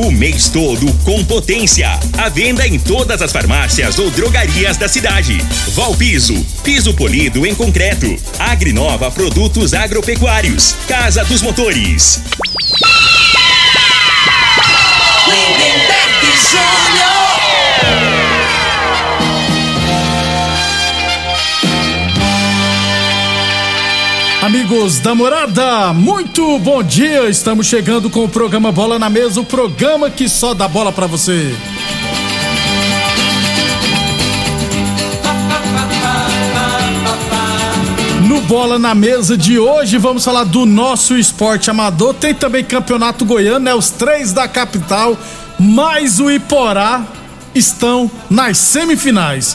o mês todo com potência. À venda em todas as farmácias ou drogarias da cidade. Valpiso, piso polido em concreto. Agrinova Produtos Agropecuários. Casa dos Motores. Amigos da morada, muito bom dia. Estamos chegando com o programa Bola na Mesa o programa que só dá bola pra você. No Bola na Mesa de hoje, vamos falar do nosso esporte amador. Tem também Campeonato Goiano, né? Os três da capital, mais o Iporá estão nas semifinais.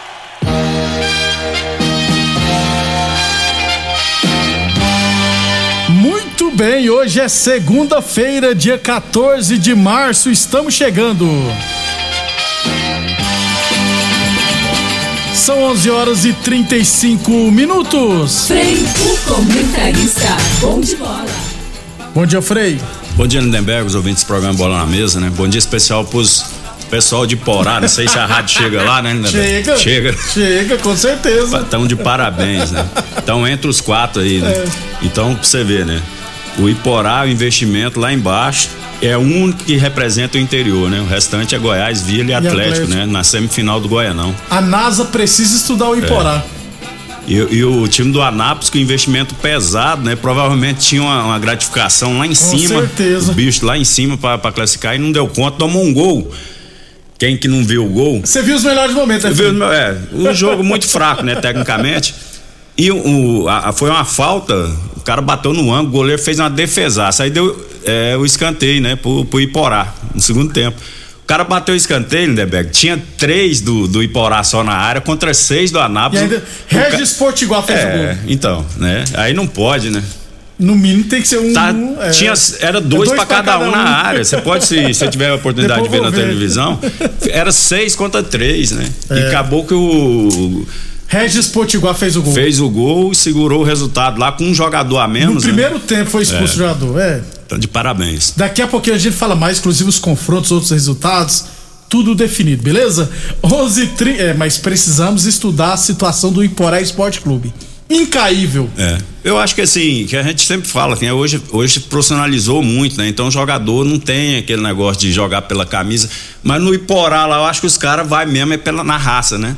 Bem, hoje é segunda-feira, dia 14 de março, estamos chegando. São 11 horas e 35 minutos. Frei, o comentarista, bom de bola. Bom dia, Frei. Bom dia, Lindenberg, os ouvintes do programa Bola na Mesa, né? Bom dia especial pros pessoal de Porá, não sei se a rádio chega lá, né, Lindenberg? Chega. Chega. Chega, com certeza. Estão de parabéns, né? Então, entre os quatro aí, né? Então, pra você ver, né? O Iporá, o investimento lá embaixo, é o único que representa o interior, né? O restante é Goiás, Vila e Atlético, Atlético. né? Na semifinal do Goianão. A NASA precisa estudar o Iporá. E, e o time do Anápolis, com investimento pesado, né? Provavelmente tinha uma, uma gratificação lá em cima. certeza. O bicho lá em cima pra classificar e não deu conta, tomou um gol. Quem que não viu o gol? Você viu os melhores momentos, né, Viu, é, um jogo muito fraco, né, tecnicamente. E o, a- a- foi uma falta, o cara bateu no ângulo, o goleiro fez uma defesaça. Aí deu é, o escanteio, né, pro, pro Iporá, no segundo tempo. O cara bateu o escanteio, Lindeberg. Tinha três do, do Iporá só na área contra seis do E Anápolis. ainda, O ca- Regis Portigual fez o É, gol. então, né? Aí não pode, né? No mínimo tem que ser um. Tá, é, tinha, era dois, é pra cada, um, na área. Você pode, se você tiver a oportunidade de ver na ver. televisão, era seis contra três, né? É. E acabou que o Regis Potiguar fez o gol. fez o gol e segurou o resultado lá com um jogador a No menos. né? primeiro tempo foi expulso o jogador. É. Então, de parabéns. Daqui a pouquinho a gente fala mais, inclusive os confrontos, outros resultados, tudo definido, beleza? 11 tri... é, mas precisamos estudar a situação do Iporá Esporte Clube. Incaível. É. Eu acho que assim, que a gente sempre fala, que né, hoje, hoje profissionalizou muito, né? Então o jogador não tem aquele negócio de jogar pela camisa. Mas no Iporá lá, eu acho que os caras vai mesmo é pela, na raça, né?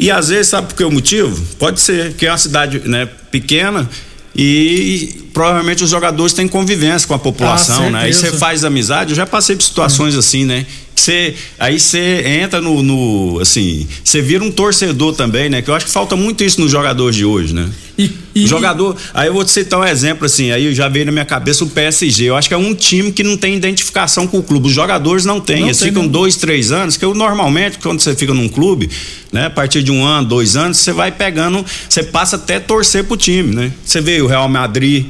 E às vezes, sabe por que o motivo? Pode ser que é uma cidade né, pequena e provavelmente os jogadores têm convivência com a população, Ah, né? Aí você faz amizade, eu já passei por situações assim, né? Você, aí você entra no, no, assim, você vira um torcedor também, né? Que eu acho que falta muito isso nos jogadores de hoje, né? E, e- jogador, aí eu vou te citar um exemplo assim, aí já veio na minha cabeça o PSG. Eu acho que é um time que não tem identificação com o clube. Os jogadores não têm. Eles tem, ficam não. dois, três anos, que eu normalmente, quando você fica num clube, né, a partir de um ano, dois anos, você vai pegando, você passa até torcer pro time, né? Você vê o Real Madrid,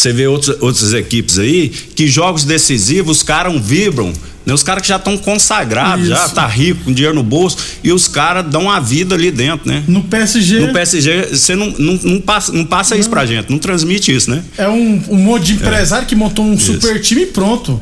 você vê outros, outras equipes aí, que jogos decisivos, os caras vibram. Né? Os caras que já estão consagrados, já Isso. tá rico, com dinheiro no bolso, e os caras dão a vida ali dentro, né? no PSG No PSG, você não, não, não passa, não passa isso pra gente, não transmite isso, né? é um, um monte de empresário que montou um super time e pronto.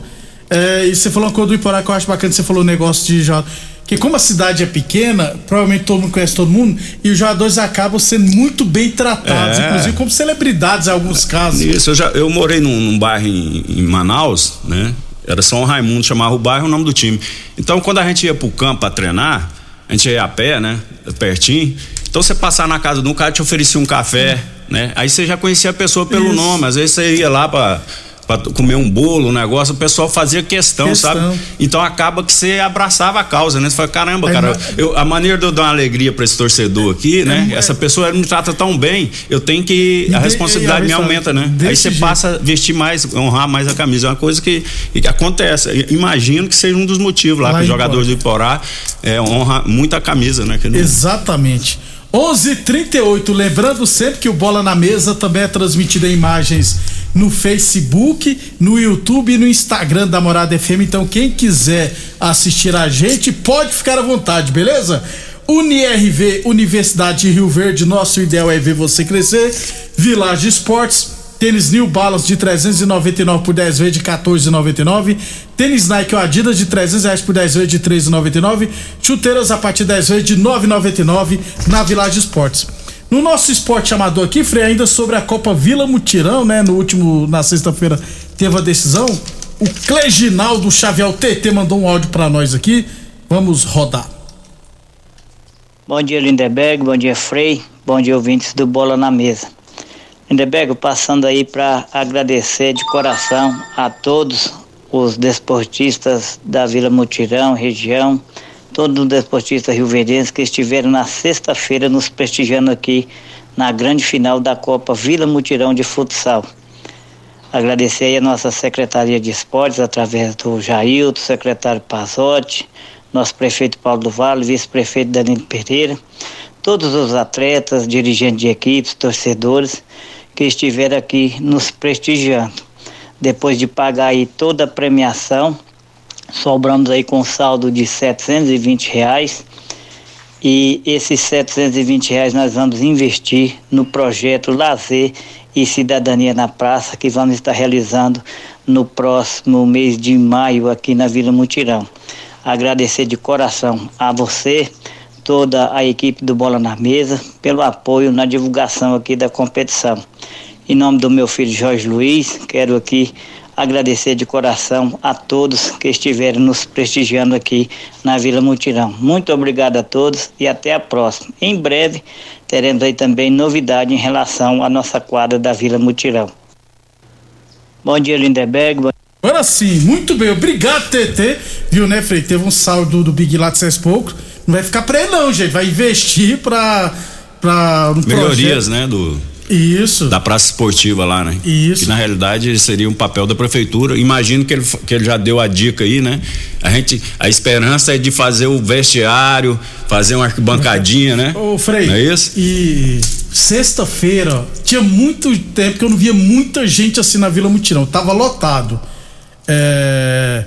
É, e você falou uma coisa do Iporá que eu acho bacana, você falou o negócio de já. Que como a cidade é pequena, provavelmente todo mundo conhece todo mundo, e os jogadores acabam sendo muito bem tratados, É. inclusive como celebridades em alguns casos. Isso, eu, já, eu morei num, num bairro em, em Manaus, né? Era São Raimundo, chamava o bairro o nome do time. Então, quando a gente ia pro campo pra treinar, a gente ia a pé, né? Pertinho. Então, você passar na casa de um cara te oferecia um café, né? Aí você já conhecia a pessoa pelo Isso. nome, às vezes você ia lá pra, pra comer um bolo, um negócio, o pessoal fazia questão, Questão. sabe? Então acaba que você abraçava a causa, né? Você fala, caramba, cara, eu, a maneira de eu dar uma alegria pra esse torcedor aqui, né? É, Essa pessoa me trata tão bem, eu tenho que. A de- responsabilidade me a aumenta, né? Aí você passa a vestir mais, honrar mais a camisa. É uma coisa que, que acontece. Imagino que seja um dos motivos lá, Lá que os jogadores do Iporá é, honra muito a camisa, né? Não- Exatamente. 11:38, lembrando sempre que o Bola na Mesa também é transmitido em imagens no Facebook, no YouTube e no Instagram da Morada FM. Então quem quiser assistir a gente pode ficar à vontade, beleza? UniRV, Universidade de Rio Verde, nosso ideal é ver você crescer. Village Esportes, Tênis New Balance de 399 por 10 vezes de 14,99. Tênis Nike ou Adidas de 300 reais por 10 vezes de 13,99. Chuteiras a partir de 10 vezes de 9,99 na Village Esportes. No nosso esporte amador aqui, Frei, ainda sobre a Copa Vila Mutirão, né? No último, na sexta-feira, teve a decisão. O Cleginaldo Xavier TT mandou um áudio pra nós aqui. Vamos rodar. Bom dia, Lindeberg. Bom dia, Frei. Bom dia, ouvintes do Bola na Mesa. Lindeberg, passando aí para agradecer de coração a todos os desportistas da Vila Mutirão, região, todos os desportistas rioverdenses que estiveram na sexta-feira nos prestigiando aqui na grande final da Copa Vila Mutirão de Futsal. Agradecer aí a nossa Secretaria de Esportes, através do Jailton, secretário Pazotti, nosso prefeito Paulo do Vale, vice-prefeito Danilo Pereira, todos os atletas, dirigentes de equipes, torcedores que estiveram aqui nos prestigiando. Depois de pagar aí toda a premiação, sobramos aí com saldo de 720 reais e esses 720 reais nós vamos investir no projeto Lazer e Cidadania na Praça que vamos estar realizando no próximo mês de maio aqui na Vila Mutirão. Agradecer de coração a você, toda a equipe do Bola na Mesa, pelo apoio na divulgação aqui da competição. Em nome do meu filho Jorge Luiz, quero aqui agradecer de coração a todos que estiveram nos prestigiando aqui na Vila Mutirão. Muito obrigado a todos e até a próxima. Em breve teremos aí também novidade em relação à nossa quadra da Vila Mutirão. Bom dia, Lindeberg. Bom... Agora sim, muito bem, obrigado, TT. Viu, né, Frei? Teve um saldo do Big lá de seis poucos. Não vai ficar pra ele, não, gente. Vai investir pra. pra um Melhorias, projeto. né? Do, Isso. da praça esportiva lá, né? Isso. Que na realidade seria um papel da prefeitura. Imagino que ele, que ele já deu a dica aí, né? A gente, a esperança é de fazer o vestiário, fazer uma arquibancadinha, né? Ô, Frei. Não é isso? E sexta-feira, tinha muito tempo que eu não via muita gente assim na Vila Mutirão. Tava lotado. É.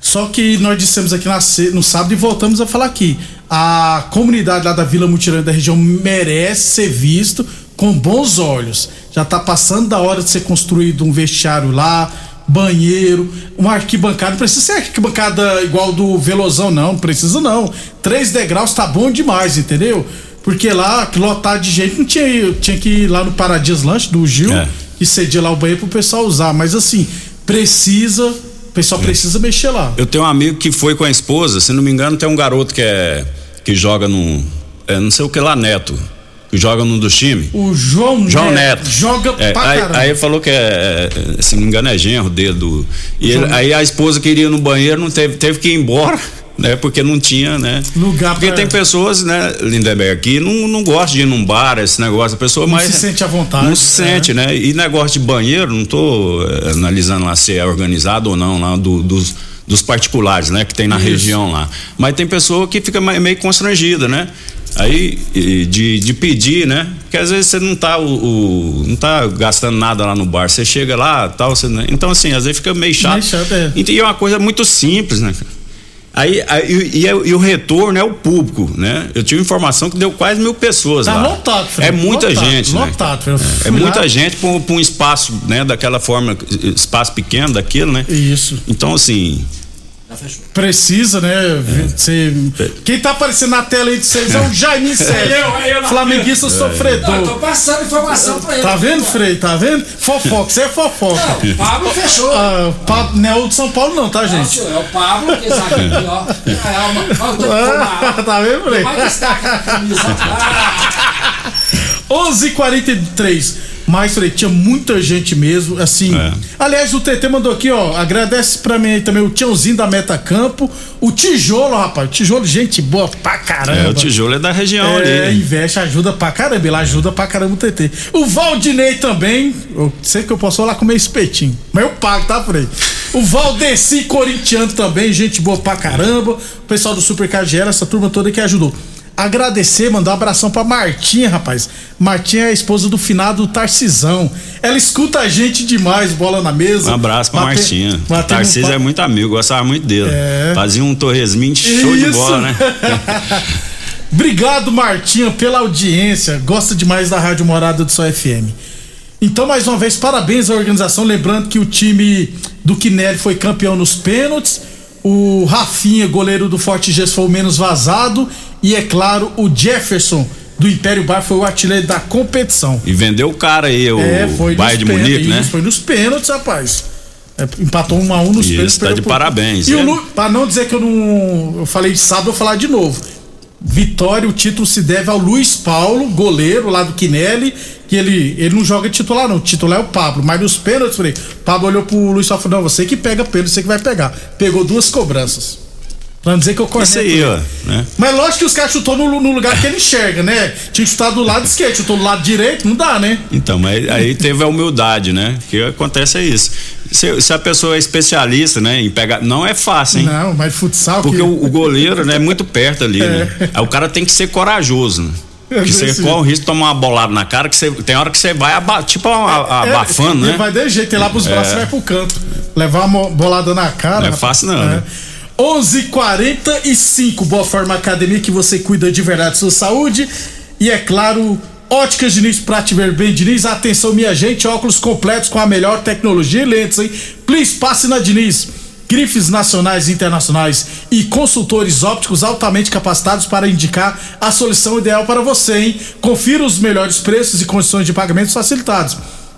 Só que nós dissemos aqui na no sábado e voltamos a falar aqui. A comunidade lá da Vila Mutirão da região merece ser visto com bons olhos. Já tá passando da hora de ser construído um vestiário lá, banheiro, uma arquibancada. Não precisa ser arquibancada igual do Velozão, não. Não precisa, não. Três degraus tá bom demais, entendeu? Porque lá, que lotado de gente, não tinha, tinha que ir lá no Paradias Lanche do Gil É. e cedia lá o banheiro pro pessoal usar. Mas assim, precisa. O pessoal precisa mexer lá. Eu tenho um amigo que foi com a esposa, se não me engano, tem um garoto que é que joga no é, não sei o que lá Neto, que joga num dos times. O João, João Neto. joga É, pra aí, caramba. aí falou que é, é, se não me engano, é genro dele. Do, e ele- aí a esposa queria ir no banheiro, não teve, teve que ir embora, né? Porque não tinha, né? Lugar Porque pra- tem pessoas, né, Lindenberg, que não, não gostam de ir num bar, esse negócio, a pessoa Não mais. se sente à vontade, Não se é. sente, né? E negócio de banheiro, não tô eh, analisando lá se é organizado ou não, lá do- dos, dos particulares, né? Que tem na Isso. região lá. Mas tem pessoa que fica meio constrangida, né? Aí, de, de pedir, né? Porque às vezes você não tá, o, o- não tá gastando nada lá no bar. Você chega lá tal. Você, não- então, assim, às vezes fica meio chato. Meio chato, é. E é uma coisa muito simples, né? Aí, aí- e, é- e o retorno é o público, né? Eu tive informação que deu quase mil pessoas Tá lá. lotado, É muita lotado, gente, né? lotado, Fred. É, Fui muita gente para um espaço, né? Daquela forma, espaço pequeno daquilo, né? Isso. Então, assim, Precisa, né? Ser... Quem tá aparecendo na tela aí de vocês é o Jaime Sérgio. Eu, eu na- Flamenguista Eu tô sofredor. passando informação pra ele. Tá vendo, Frei? Tá vendo? Fofoca, você é fofoca. Não, o Pablo fechou. Ah, pa- não é o de São Paulo, não, tá, gente? Nossa, é o Pablo, que sabe aqui, ó. É, eu tô com Ah, uma- tá vendo, Frei? Vai destacar a camisa. Ah, 11:43. Mas falei, tinha muita gente mesmo, assim. É. Aliás, o TT mandou aqui, ó. Agradece pra mim aí também o Tiãozinho da Meta Campo, o Tijolo, rapaz. O Tijolo, gente boa pra caramba. É, o tijolo é da região É, ali. investe, ajuda pra caramba. Ele ajuda pra caramba o TT. O Valdinei também. Eu sei que eu posso lá comer espetinho. Mas eu pago, tá, Frei? O Valdeci Corintiano também, gente boa pra caramba. O pessoal do Super Cagiera, essa turma toda que ajudou. Agradecer, mandar um abração pra Martinha, rapaz. Martinha é a esposa do finado Tarcisão. Ela escuta a gente demais, bola na mesa. Um abraço pra Bate- Martinha. Batendo Tarcísio um é muito amigo, gostava muito dele. É. Fazia um torresminho de show de Isso. bola, né? Obrigado, Martinha, pela audiência. Gosta demais da Rádio Morada do Sol FM. Então, mais uma vez, parabéns à organização. Lembrando que o time do Quinelli foi campeão nos pênaltis. O Rafinha, goleiro do Forte Gesso, foi o menos vazado. E, é claro, o Jefferson do Império Bar foi o artilheiro da competição. E vendeu o cara aí, o é, foi Bayern de Munique, né? Foi nos pênaltis, rapaz. É, empatou um a um nos Isso, pênaltis. tá de perdeu por- parabéns, E o é. Lu, pra não dizer que eu não. Eu falei de sábado, eu vou falar de novo. Vitória, o título se deve ao Luiz Paulo, goleiro lá do Quinelli, que ele, ele não joga titular, não. O titular é o Pablo. Mas nos pênaltis, falei, Pablo olhou pro Luiz Paulo e falou: não, você que pega pênalti, você que vai pegar. Pegou duas cobranças. Pra não dizer que eu corneto. Isso aí, ó. Né? Mas lógico que os caras chutou no, no lugar que ele enxerga, né? Tinha que chutar do lado esquerdo, chutou do lado direito, não dá, né? Então, mas aí teve a humildade, né? O que acontece é isso. Se, se a pessoa é especialista, né, em pegar. Não é fácil, hein? Não, mas futsal. Porque que... o, o goleiro né, é muito perto ali, né? Aí o cara tem que ser corajoso, né? Porque você corre o risco de tomar uma bolada na cara, que você, tem hora que você vai aba, tipo a- É, abafando, ele né? Vai de jeito, lá pros braços e vai pro canto. Levar uma bolada na cara. Não é fácil não, né? 11:45 Boa Forma Academia que você cuida de verdade da sua saúde. E é claro, Óticas Diniz pra te ver bem, Diniz. Atenção, minha gente, óculos completos com a melhor tecnologia e lentes, hein? Please, passe na Diniz. Grifes nacionais e internacionais e consultores ópticos altamente capacitados para indicar a solução ideal para você, hein? Confira os melhores preços e condições de pagamentos facilitados.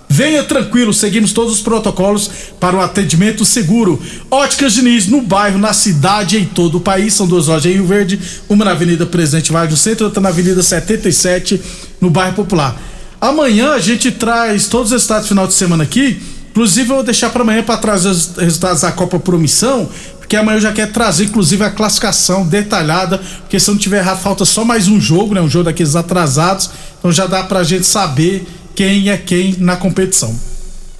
Venha tranquilo, seguimos todos os protocolos para o atendimento seguro. Óticas Diniz, no bairro, na cidade, em todo o país. São duas lojas em Rio Verde, uma na Avenida Presidente Vargas no centro, outra na Avenida 77, no bairro Popular. Amanhã a gente traz todos os resultados do final de semana aqui. Inclusive, eu vou deixar para amanhã para trazer os resultados da Copa Promissão, porque amanhã eu já quero trazer, inclusive, a classificação detalhada, porque se eu não tiver errado, falta só mais um jogo, né? Um jogo daqueles atrasados. Então já dá pra gente saber quem é quem na competição.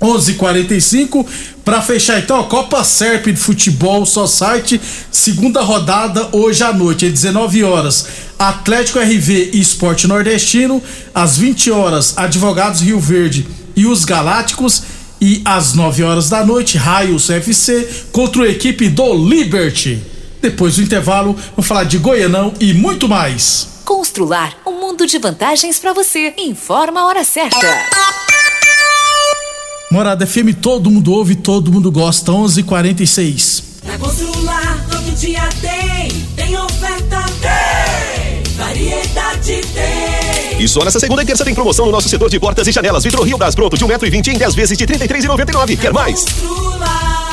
11:45 para fechar então a Copa Serp de Futebol Society, segunda rodada hoje à noite, às 19 horas. Atlético RV e Esporte Nordestino, às 20 horas, Advogados Rio Verde e os Galácticos e às 9 horas da noite, Raios FC contra a equipe do Liberty. Depois do intervalo, vamos falar de Goianão e muito mais. Constrular um mundo de vantagens para você. Informa a hora certa. Morada FM, todo mundo ouve, todo mundo gosta. 11:46. Na Constrular todo dia tem, tem oferta tem, variedade tem. E só nessa segunda e terça tem promoção no nosso setor de portas e janelas. Vitro Rio das Pronto de 1,20m em 10 vezes de R$ 33,99. Quer mais? Constrular.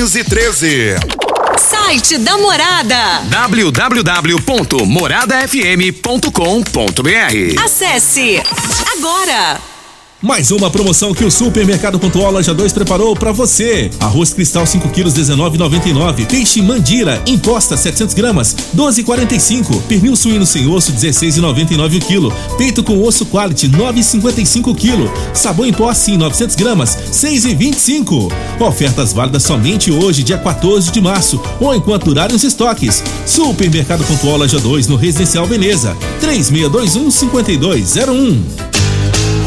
Site da Morada. www.moradafm.com.br Acesse agora. Mais uma promoção que o Supermercado Pontual Loja 2 preparou para você. Arroz cristal 5 quilos 19,99. Peixe mandira imposta 700 gramas 12,45. Pernil suíno sem osso 16,99 o quilo. Peito com osso quality 9,55 o quilo. Sabão em pó sim 900 gramas 6,25. Ofertas válidas somente hoje dia 14 de março ou enquanto durarem os estoques. Supermercado Pontual Loja 2 no Residencial Veneza 3621 5201.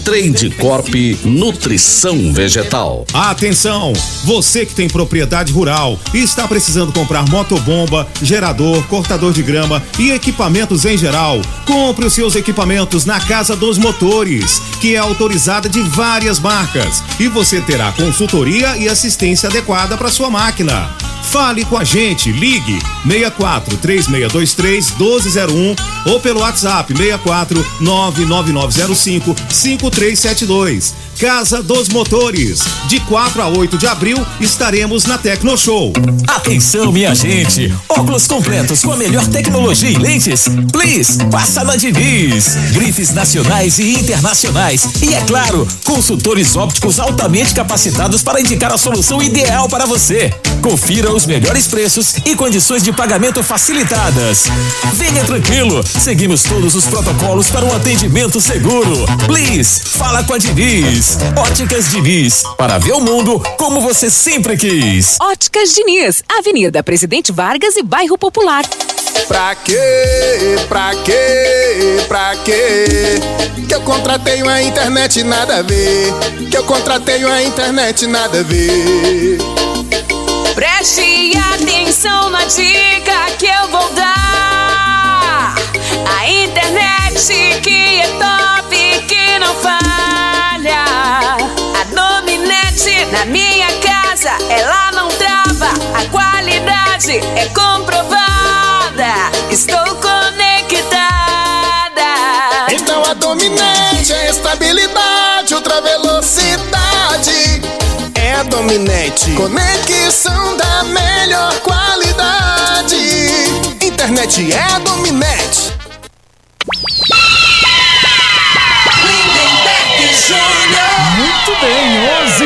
Trade Corp Nutrição Vegetal. Atenção! Você que tem propriedade rural e está precisando comprar motobomba, gerador, cortador de grama e equipamentos em geral, compre os seus equipamentos na Casa dos Motores, que é autorizada de várias marcas, e você terá consultoria e assistência adequada para sua máquina. Fale com a gente, ligue 64 3623 1201 ou pelo WhatsApp 64 99905 5372. Casa dos Motores. De 4 a 8 de abril estaremos na Tecno Show. Atenção, minha gente! Óculos completos com a melhor tecnologia e lentes? Please, passa na Diniz. Grifes nacionais e internacionais. E é claro, consultores ópticos altamente capacitados para indicar a solução ideal para você. Confira os melhores preços e condições de pagamento facilitadas. Venha tranquilo, seguimos todos os protocolos para um atendimento seguro. Please, fala com a Diniz. Óticas Diniz, para ver o mundo como você sempre quis. Óticas Diniz, Avenida Presidente Vargas e Bairro Popular. Pra quê? Pra quê? Pra quê? Que eu contratei uma internet nada a ver. Que eu contratei uma internet nada a ver. Preste atenção na dica que eu vou dar. A internet que é top, que não falha. A Dominete na minha casa, ela não trava. A qualidade é comprovada. Estou conectada. Então a dominante é estabilidade, ultra velocidade. É a dominante. Conexão da melhor qualidade. Internet é a dominante.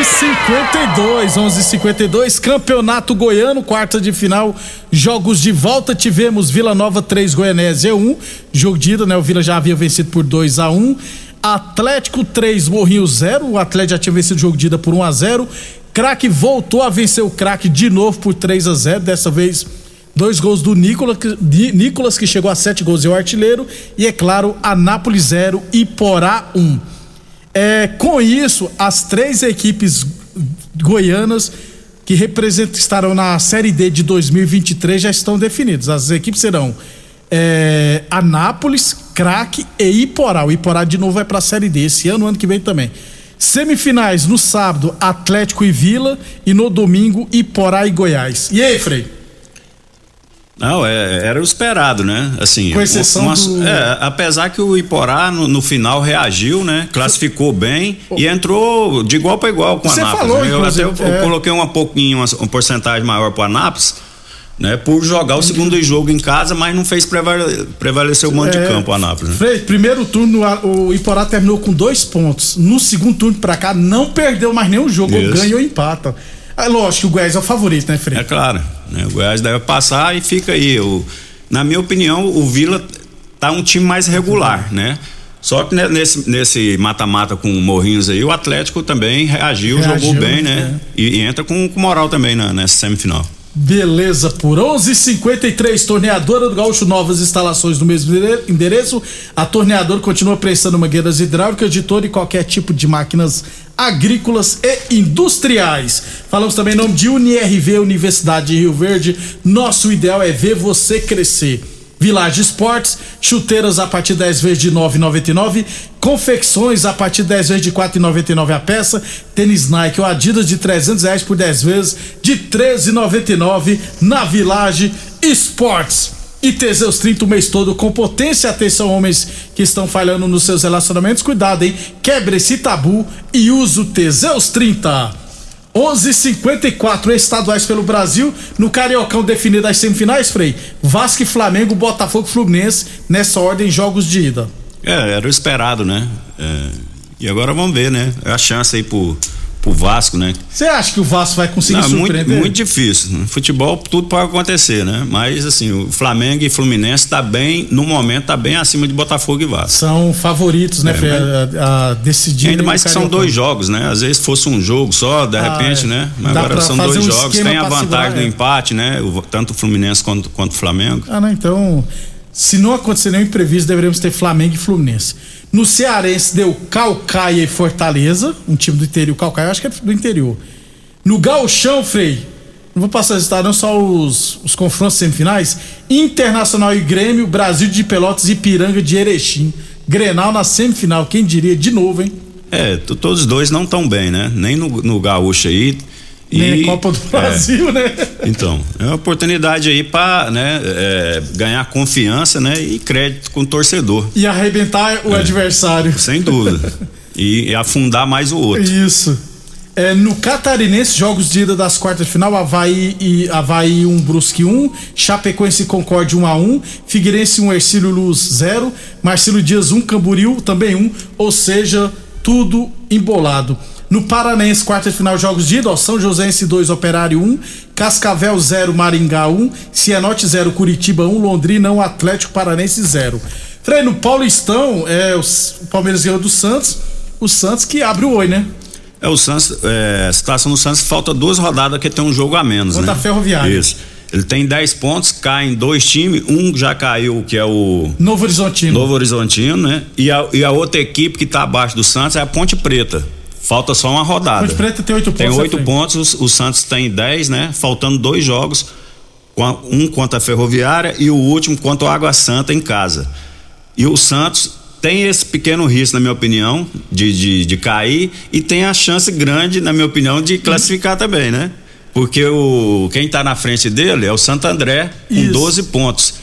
11:52, 11:52, Campeonato Goiano, quarta de final, jogos de volta. Tivemos Vila Nova 3 Goianésia 1, jogo de ida, né? O Vila já havia vencido por 2 a 1. Atlético 3 Morrinho 0, o Atlético já tinha vencido o jogo de ida por 1 a 0. Craque voltou a vencer o Craque de novo por 3 a 0, dessa vez Dois gols do Nicolas, Nicolas, que chegou a sete gols e o artilheiro. E é claro, Anápolis 0 e Porá 1. Um. É, com isso, as três equipes goianas que representam, estarão na Série D de 2023 já estão definidas. As equipes serão é, Anápolis, Craque e Iporá. O Iporá de novo vai para a Série D esse ano, ano que vem também. Semifinais no sábado, Atlético e Vila. E no domingo, Iporá e Goiás. E aí, Frei? Não, é, era o esperado, né? Assim, Com exceção uma- do- é, apesar que o Iporá no, no final reagiu, né? Classificou bem e entrou de igual para igual com o Você Anápolis. falou, né? eu até eu é. coloquei uma pouquinho, uma, uma porcentagem maior para o Anápolis, né? Por jogar o segundo jogo em casa, mas não fez prevale- prevalecer o mando É, de campo o Anápolis. Né? Frei, primeiro turno a- o Iporá terminou com dois pontos. No segundo turno pra cá não perdeu mais nenhum jogo, ou ganha ou empata. É lógico que o Goiás é o favorito, né, Frei? É claro, né? O Goiás deve passar e fica aí. O, na minha opinião, o Vila tá um time mais regular, né? Só que ne- nesse nesse mata-mata com o Morrinhos aí, o Atlético também reagiu, Reagiu, jogou bem, né? E, e entra com, com moral também na, nessa semifinal. Beleza, por 11:53 torneadora do Gaúcho, novas instalações no mesmo endere- endereço. A torneadora continua prestando mangueiras hidráulicas de todo e qualquer tipo de máquinas agrícolas e industriais. Falamos também em nome de UniRV, Universidade de Rio Verde. Nosso ideal é ver você crescer. Village Esportes, chuteiras a partir 10 vezes de 9,99, confecções a partir 10 vezes de 4,99 a peça, tênis Nike ou Adidas de 300 reais por 10 vezes de 13,99 na Village Esportes. E Teseus 30 o mês todo com potência. Atenção, homens que estão falhando nos seus relacionamentos. Cuidado, hein? Quebre esse tabu e use o Teseus 30. 11:54 estaduais pelo Brasil no Cariocão definido as semifinais, Frei. Vasco Flamengo, Botafogo Fluminense nessa ordem jogos de ida. É, era o esperado, né? É, e agora vamos ver, né? A chance aí pro, pro Vasco, né? Você acha que o Vasco vai conseguir Não, muito, surpreender? muito difícil. No futebol tudo pode acontecer, né? Mas assim, o Flamengo e Fluminense tá bem, no momento tá bem acima de Botafogo e Vasco. São favoritos, né, É, mas- A, a decidir. Ainda mais que são dois jogos, né? Às vezes fosse um jogo só, de Ah, repente, é. né? Mas Dá agora são dois um jogos. Tem a vantagem do empate, né? O- tanto o Fluminense quanto, quanto o Flamengo. Ah, não, então. Se não acontecer nenhum imprevisto, deveríamos ter Flamengo e Fluminense. No Cearense deu Calcaia e Fortaleza, um time do interior. Calcaia, eu acho que é do interior. No Gauchão, Frei, não vou passar resultado, não, só os, os confrontos semifinais. Internacional e Grêmio, Brasil de Pelotas e Piranga de Erechim. Grenal na semifinal, quem diria? De novo, hein? É, todos os dois não tão bem, né? Nem no, no Gaúcho aí. A Copa do Brasil, né? Então, é uma oportunidade aí pra né, é, ganhar confiança né, e crédito com o torcedor. E arrebentar o É. adversário. Sem dúvida. e, e afundar mais o outro. Isso. É, no Catarinense, jogos de ida das quartas de final, Havaí e Havaí 1, Brusque 1, Chapecoense e Concorde 1 a 1, Figueirense 1, Ercílio Luz 0, Marcelo Dias 1, Camboriú também 1, ou seja, tudo embolado. No Paranense, quarta de final, jogos de ida, ó, São Joséense 2, Operário 1, Cascavel 0, Maringá 1, Cianorte 0, Curitiba 1, Londrina 1, Atlético Paranense 0. Frei, no Paulistão, é, os- o Palmeiras ganhou do Santos, o Santos que abre o oi, né? É, o Santos, é, a situação do Santos falta duas rodadas que tem um jogo a menos, Contra né? Ferroviária. Isso. Ele tem 10 pontos, caem dois times, um já caiu, que é o Novo Horizontino. Novo Horizontino, né? E a, e a outra equipe que tá abaixo do Santos é a Ponte Preta. Falta só uma rodada. Ponte Preta tem oito Tem pontos, oito né, pontos, o, Santos tem 10, né? Faltando dois jogos, um contra a Ferroviária e o último contra o Água Santa em casa. E o Santos tem esse pequeno risco, na minha opinião, de, de, de cair e tem a chance grande, na minha opinião, de classificar também, né? Porque o, quem tá na frente dele é o Santo André, com Isso. 12 pontos.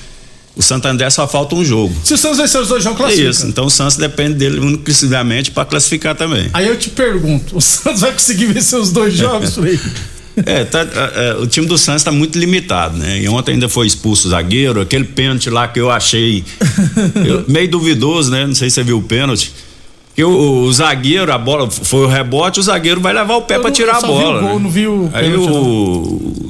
O Santo André só falta um jogo. Se o Santos vencer os dois jogos, É classifica. isso. Então o Santos depende dele unicamente para classificar também. Aí eu te pergunto, o Santos vai conseguir vencer os dois jogos, Frei? É, tá, é, é, o time do Santos está muito limitado, né? E ontem ainda foi expulso o zagueiro, aquele pênalti lá que eu achei eu- meio duvidoso, né? Não sei se você viu o pênalti. Que o, o zagueiro, a bola foi o rebote, o zagueiro vai levar o pé para tirar a só vi bola. o gol, né? não vi o Aí o,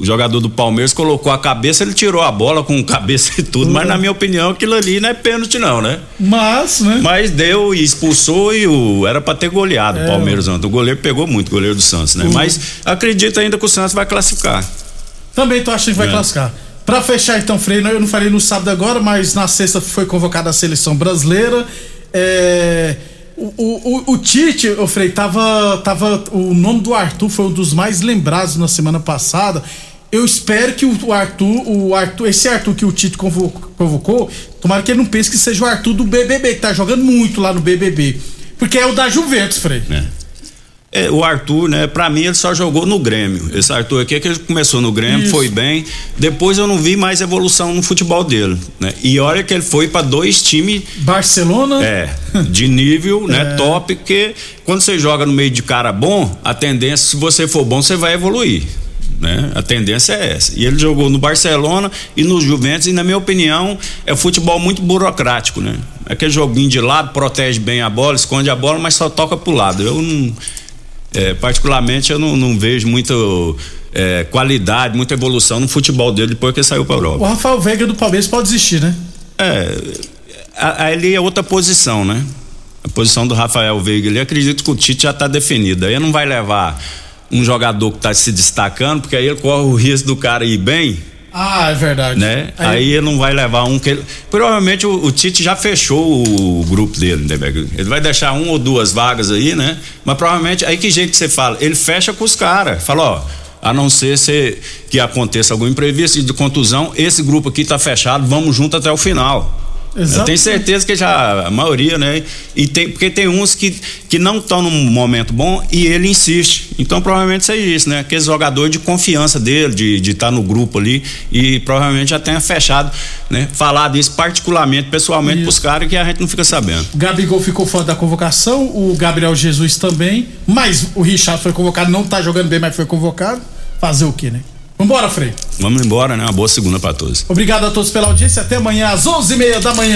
o jogador do Palmeiras colocou a cabeça, ele tirou a bola com cabeça e tudo, mas na minha opinião aquilo ali não é pênalti não, né? Mas, né? Mas deu e expulsou e o, era pra ter goleado É. o Palmeiras ontem. O goleiro pegou muito, o goleiro do Santos, né? O- Mas acredito ainda que o Santos vai classificar. Também tô achando que vai É. classificar. Pra fechar então, Frei, eu não falei no sábado agora, mas na sexta foi convocada a seleção brasileira. É, O, o, o, Tite, o Frei, tava, tava. O nome do Arthur foi um dos mais lembrados na semana passada. Eu espero que o Arthur, o Arthur, esse Arthur que o Tite convocou, convocou, tomara que ele não pense que seja o Arthur do BBB, que tá jogando muito lá no BBB. Porque é o da Juventus, Frei. É, o Arthur, né? Pra mim ele só jogou no Grêmio. Esse Arthur aqui é que ele começou no Grêmio, Isso. foi bem. Depois eu não vi mais evolução no futebol dele, né? E olha que ele foi pra dois times Barcelona. é, de nível, É. né, top, porque quando você joga no meio de cara bom, a tendência, se você for bom, você vai evoluir. Né? A tendência é essa. E ele jogou no Barcelona e no Juventus, e na minha opinião, é futebol muito burocrático, né? Aquele joguinho de lado, protege bem a bola, esconde a bola, mas só toca pro lado. Eu não. É, particularmente, eu não, não vejo muita é, qualidade, muita evolução no futebol dele depois que ele saiu pra Europa. O Rafael Veiga do Palmeiras pode desistir, né? É, a- ali é outra posição, né? A posição do Rafael Veiga ali, acredito que o Tite já está definido. Aí não vai levar um jogador que está se destacando, porque aí ele corre o risco do cara ir bem, Ah, é verdade. né? Aí, ele não vai levar um que ele. Provavelmente o, o Tite já fechou o, grupo dele, né? Ele vai deixar um ou duas vagas aí, né? Mas provavelmente, aí que jeito que você fala? Ele fecha com os caras. Fala, ó. A não ser se, que aconteça algum imprevisto de contusão, esse grupo aqui tá fechado, vamos junto até o final. Eu tenho certeza que já a maioria, né? E tem, porque tem uns que, que não estão num momento bom e ele insiste. Então provavelmente seja isso, né? Aquele jogador de confiança dele, de estar no grupo ali e provavelmente já tenha fechado, né? Falado isso particularmente, pessoalmente pros caras que a gente não fica sabendo. Gabigol ficou fora da convocação, o Gabriel Jesus também, mas o Richard foi convocado, não tá jogando bem, mas foi convocado. Fazer o quê, né? Vambora, Frei. Vamos embora, né? Uma boa segunda para todos. Obrigado a todos pela audiência. Até amanhã às 11h30 da manhã.